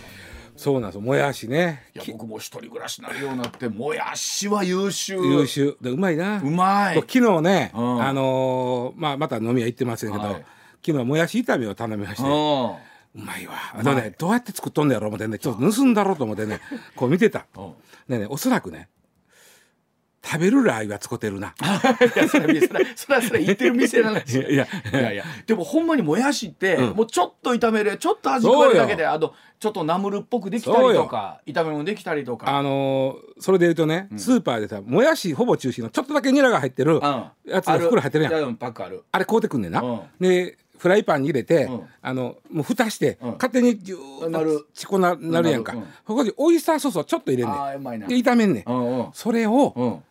そうなんです。よもやしね。いや僕も一人暮らしになるようになってもやしは優秀。優秀。でうまいな。うまい。昨日ね、うん。あのーまあ、また飲み屋行ってませんけど、はい。昨日はもやし炒めを頼みまして、ううんまいわ。あのねどうやって作っとんのやろう思ってねちょっと盗んだろうと思ってね [laughs] こう見てた。うん。ねおそらくね食べるラー油は使ってるな。[laughs] いやそれそれそれそれ言ってる店なんですよいや。いやいや。でもほんまにもやしって、うん。もうちょっと炒めるちょっと味加えるだけであのちょっとナムルっぽくできたりとか炒め物できたりとか。あのーそれで言うとね、スーパーでさもやしほぼ中心のちょっとだけニラが入ってるうん。やつが袋入ってるやん。あうんある。あれ買うてくんねんな、うん。でフライパンに入れて、うん。あのもう蓋して、うん。勝手にジューなる。ッとちこななるやんか、うん。ここにオイスターソースをちょっと入れんねん。で炒めんねん、うんうん。それをうん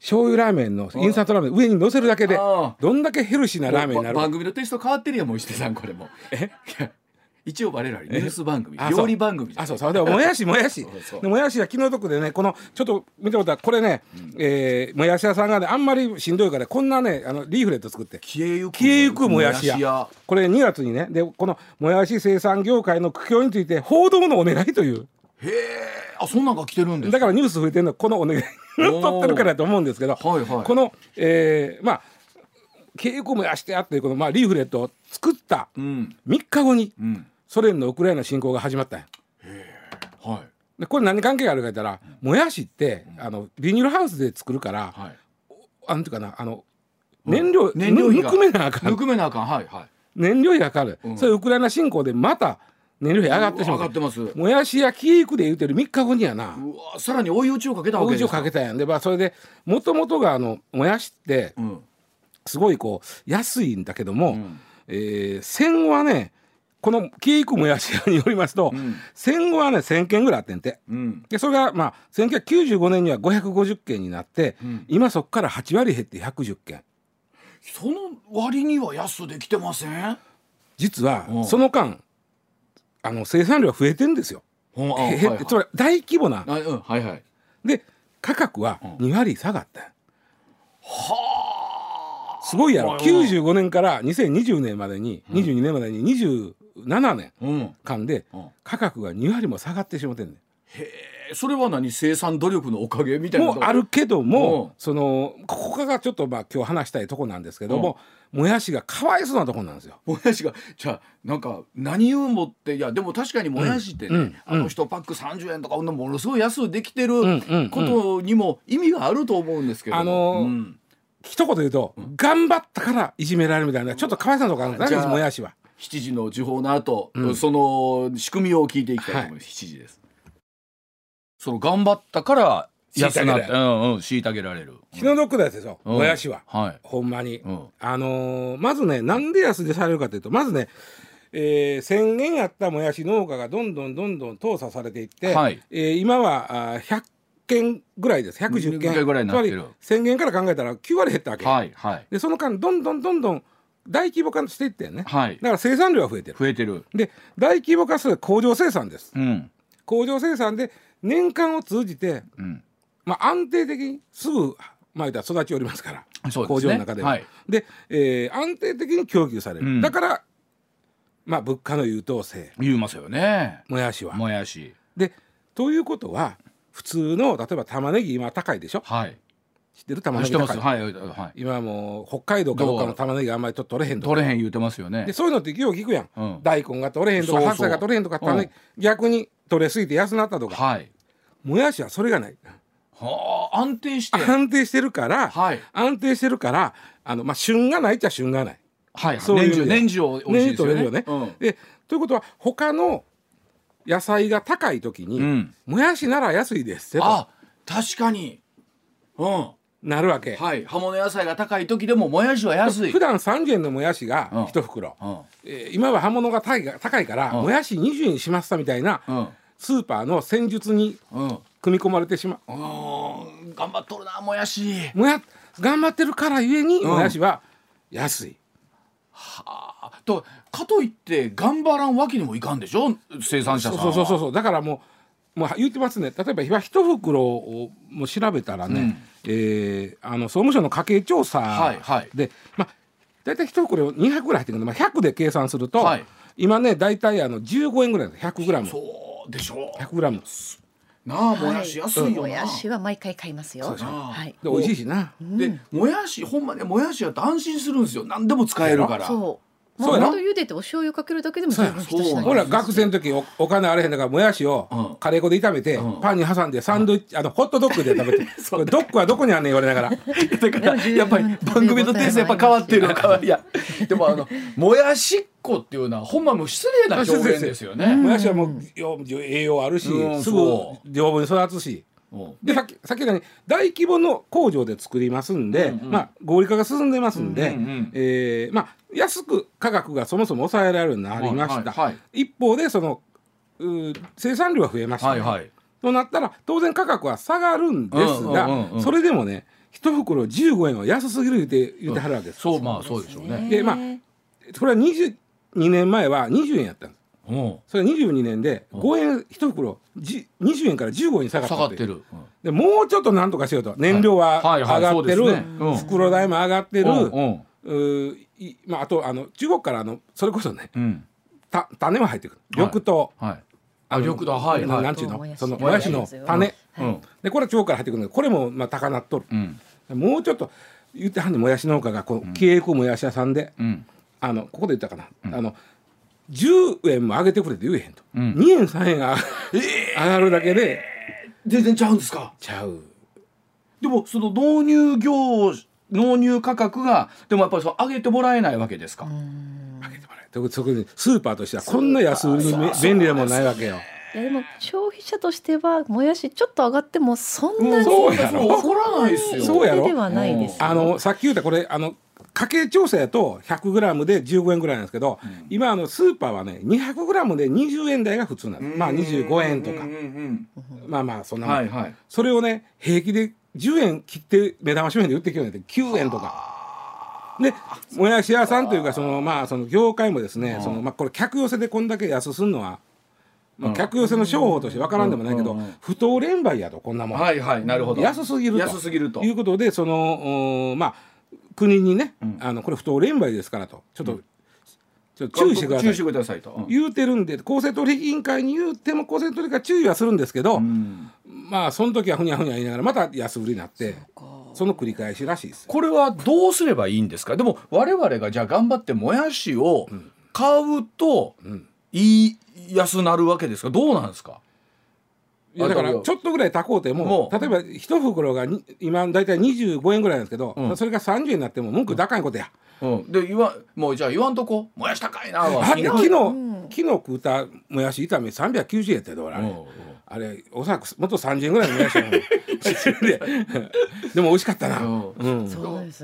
醤油ラーメンのインスタントラーメンの上に乗せるだけであどんだけヘルシーなラーメンになる。ば番組のテイスト変わってるやんもう石手さんこれも。え？[laughs] 一応我々ニュース番組料理番組あ [laughs] そうそう。でももやしもやし。もやしは気の毒でねこのちょっと見てもらったらこれね、えーもやし屋さんがねあんまりしんどいからこんなねあのリーフレット作って。消えゆく消えゆくもやし屋。屋。これ2月にねでこのもやし生産業界の苦境について報道のお願いという。へえあそんなんが来てるんですだからニュース増えてるのはこのお願い取ってるからだと思うんですけど、はいはい。この、えーまあ稽古もやしてあってこの、まあ、リーフレットを作ったうん。3日後にうん。ソ連のウクライナ侵攻が始まったんや。はい。でこれ何関係があるか言ったらもやしってあのビニールハウスで作るからはい。あなんていうかなあの燃料燃料費が。ぬぬくめなあかん。ぬくめなあかん。はいはい。燃料費がかかる、うん。それウクライナ侵攻でまた燃料費上がってしまう上がってます。うもやしやキークで言うてる3日後にやな。わさらに追い打ちをかけたわおうちをけですかけたやんで、まあ、それでもともとがあのもやしってうん。すごいこう安いんだけども、うん。えー戦後はねこのキークもやし屋によりますと、うん。戦後はね1,000件ぐらいあってんて。うん。でそれがまあ1995年には550件になって、うん。今そこから8割減って110件その割には安できてません？実はうん。その間あの生産量は増えてんですよ。うんあはいはい。つまり大規模な。あうんはいはい。で価格はうん。2割下がった。よはすごいやろ。はい。95年から2020年までに22年までに27年うん。間でうん。価格が2割も下がってしまってんねん。へえそれは何？生産努力のおかげみたいなもうあるけどうん。もそのここがちょっとまあ今日話したいとこなんですけどももやしがかわいそうなとこなんですよ。もやしがじゃあなんか何をもっていやでも確かにもやしってね、うんうんあの1パック30円とかものすごい安くできてることにも意味があると思うんですけど、あのーうん。一言言うと、頑張ったからいじめられるみたいなちょっとかわいそうなとこあるんですもやしは。7時の時報の後、うん。その仕組みを聞いていきたいと思います、7時ですその頑張ったから安なって虐げられる。うんうん虐げられる。気の毒なやつですよ、うん。もやしは。はい。ほんまに。うん。あのーまずねなんで安でされるかというとまずね、えー、1,000円あったもやし農家がどんどんどんどん倒査されていって、はい。えー今はあー100件ぐらいです。110件。ぐらいになってる。つまり1,000円から考えたら9割減ったわけ、はいはい。でその間どんどんどんどん大規模化していってんね、はい。だから生産量は増えてる。増えてる。で大規模化する工場生産です。うん。工場生産で年間を通じて、うん。まあ、安定的にすぐまあ育ちおりますからね。工場の中では。はい。で、えー安定的に供給される、うん。だから、まあ、物価の優等生。言いますよね。もやしは。もやし。でということは普通の例えば玉ねぎ今高いでしょ？はい。知ってる？玉ねぎ高い、はいはい今もう北海道かどっかの玉ねぎがあんまり取れへんとか。取れへん言うてますよね。でそういうのってよう聞くやん、うん。大根が取れへんとか白菜が取れへんとか玉ねぎ逆に取れすぎて安なったとか。はいもやしはそれがない。はあ安定して。安定してるから、はい。安定してるからあの、まあ、旬がないっちゃ旬がない。はい。そういう年中年中美味しいですよね。年中取れるよね。でということは他の野菜が高い時に、うん、うん、もやしなら安いですってと。あ確かに。うん。なるわけ、はい。葉物野菜が高い時でももやしは安い。普段30円のもやしがうん。1袋、うん。えー今は葉物が高いが高いから、うん。もやし20円にしましたみたいなうんスーパーの戦術にうん。組み込まれてしまう。うーん。頑張っとるなもやし。もや頑張ってるからゆえにうん。もやしは安い、あ。とかといって頑張らんわけにもいかんでしょ？生産者さんは。そうそうそうそう。だからもうもう言ってますね。例えば今一袋をもう調べたらね、うん。えーあの総務省の家計調査で、はいはい。まあ大体一袋200ぐらい入ってるんで、まあ、100で計算すると、はい。今ね大体あの15円ぐらいです100グラム。そうでしょ？100グラム。なあもやし安いよな、もやしは毎回買いますよ。はい。で美味しいしな。でもやしほんまねもやしやと安心するんですよ。何でも使えるから。そう。そうやろもうほんと茹でてお醤油かけるだけでも十分ほら学生の時おお金あれへんだからもやしをうん。カレー粉で炒めて、うん。パンに挟んでサンドイッチ、あのホットドッグで食べて。[laughs] これドッグはどこにあんねん言われながら。[laughs] だからやっぱり番組のテイストやっぱ変わってる変わりやでもあのもやしっこっていうのはほんまもう失礼な表現ですよね。もやしはもうよ栄養あるし、うん。すぐそ丈夫に育つし。うん。でさっきさっき言ったように大規模の工場で作りますんで、うんうん。まあ、合理化が進んでますんで、うんうんうん。えーまあ、安く価格がそもそも抑えられるようになりました、はいはい一方でその生産量は増えました、はいはい。となったら当然価格は下がるんですが、うんうんうんうん。それでもね一袋15円は安すぎる言うて言うてはるわけです、そうまあそうでしょうね。でまあこれは22年前は20円やったんです。うん。それ22年で5円一袋じ20円から15円に下がった下がってる。でもうちょっとなんとかしようと。燃料ははいはいはい上がってる、袋代も上がってる、うんうんまあ、あとあの中国からあのそれこそねうん。た種も入ってくる。はい。緑豆、はい。あの緑豆はいはい。ななんちゅうの？もやしそのもやしの種、うん。でこれ中国から入ってくるのでこれもまあ高なっとる、うん。もうちょっと言ってはんねんもやし農家がこう経営もやし屋さんで、うん。あのここで言ったかな、あの10円も上げてくれって言えへんと、うん。2円3円が上がるだけで全然ちゃうんですか？ちゃう。でもその納入業納入価格がでもやっぱりそう上げてもらえないわけですか。上げてもらえるそこにスーパーとしてはこんな安売りにめ便利なもんないわけよ。いやでも消費者としてはもやしちょっと上がってもそんなにそうやろ。怒らないですよ。そうやろ。ではないですよ。あのさっき言ったこれあの家計調査やと 100g で15円ぐらいなんですけど、今あのスーパーはね 200g で20円台が普通なの、まあ25円とか、うんうんまあまあそんうなんもん、はいはい。それをね平気で10円切って目玉商品で売ってきようねって9円とか。でもやし屋さんというかそのまあその業界もですねそのまあこれ客寄せでこんだけ安すんのはまあ、客寄せの商法として分からんでもないけど、不当連売やとこんなもん、はいはいなるほど。安すぎると。安すぎると。いうことでそのまあ国にね、あのこれ不当連売ですからと、ちょっと注意してください。注意してくださいと、言うてるんで公正取引委員会に言うても公正取引委員会注意はするんですけど、まあその時はふにゃふにゃ言いながらまた安売りになってその繰り返しらしいです。これはどうすればいいんですか？でも我々がじゃあ頑張ってもやしを買うと、いい安なるわけですか？どうなんですか？いやだからちょっとぐらい高うても例えば一袋が今大体25円ぐらいなんですけど、うん、それが30円になっても文句高いことや。うん、で言わもうじゃあ言わんとこ。もやし高いなは昨日、昨日食うたもやし炒め390円ってどうあれ、うん、あれおそらくもっと30円ぐらいのもやし [laughs] [laughs] でも美味しかったな、うん。だ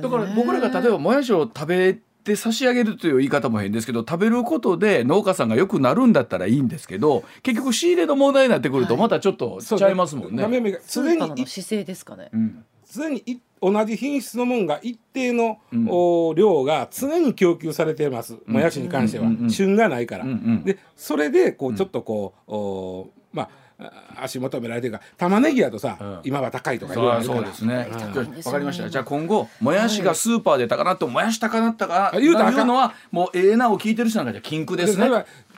から僕らが例えばもやしを食べで差し上げるという言い方も変ですけど食べることで農家さんが良くなるんだったらいいんですけど結局仕入れの問題になってくるとまたちょっとちゃいますもんね。ね常に姿勢ですかね。うん、常に同じ品質のもんが一定の、うん、量が常に供給されています、もやしに関しては、旬がないから。でそれでこうちょっとこう、おまあ足求められてるか玉ねぎやとさ、うん、今は高いとか言われるそうですね。わ、うん、かりました。じゃあ今後もやしがスーパーで高なってもやし高なったか言うのはもうええなを聞いてる人なんかじゃ禁句ですね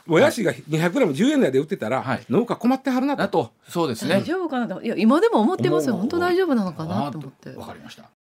もやしが 200g10 円台で売ってたら、はい、農家困ってはるなと。そうですね。大丈夫かなと。いや今でも思ってますよ。本当大丈夫なのかなと思って。わかりました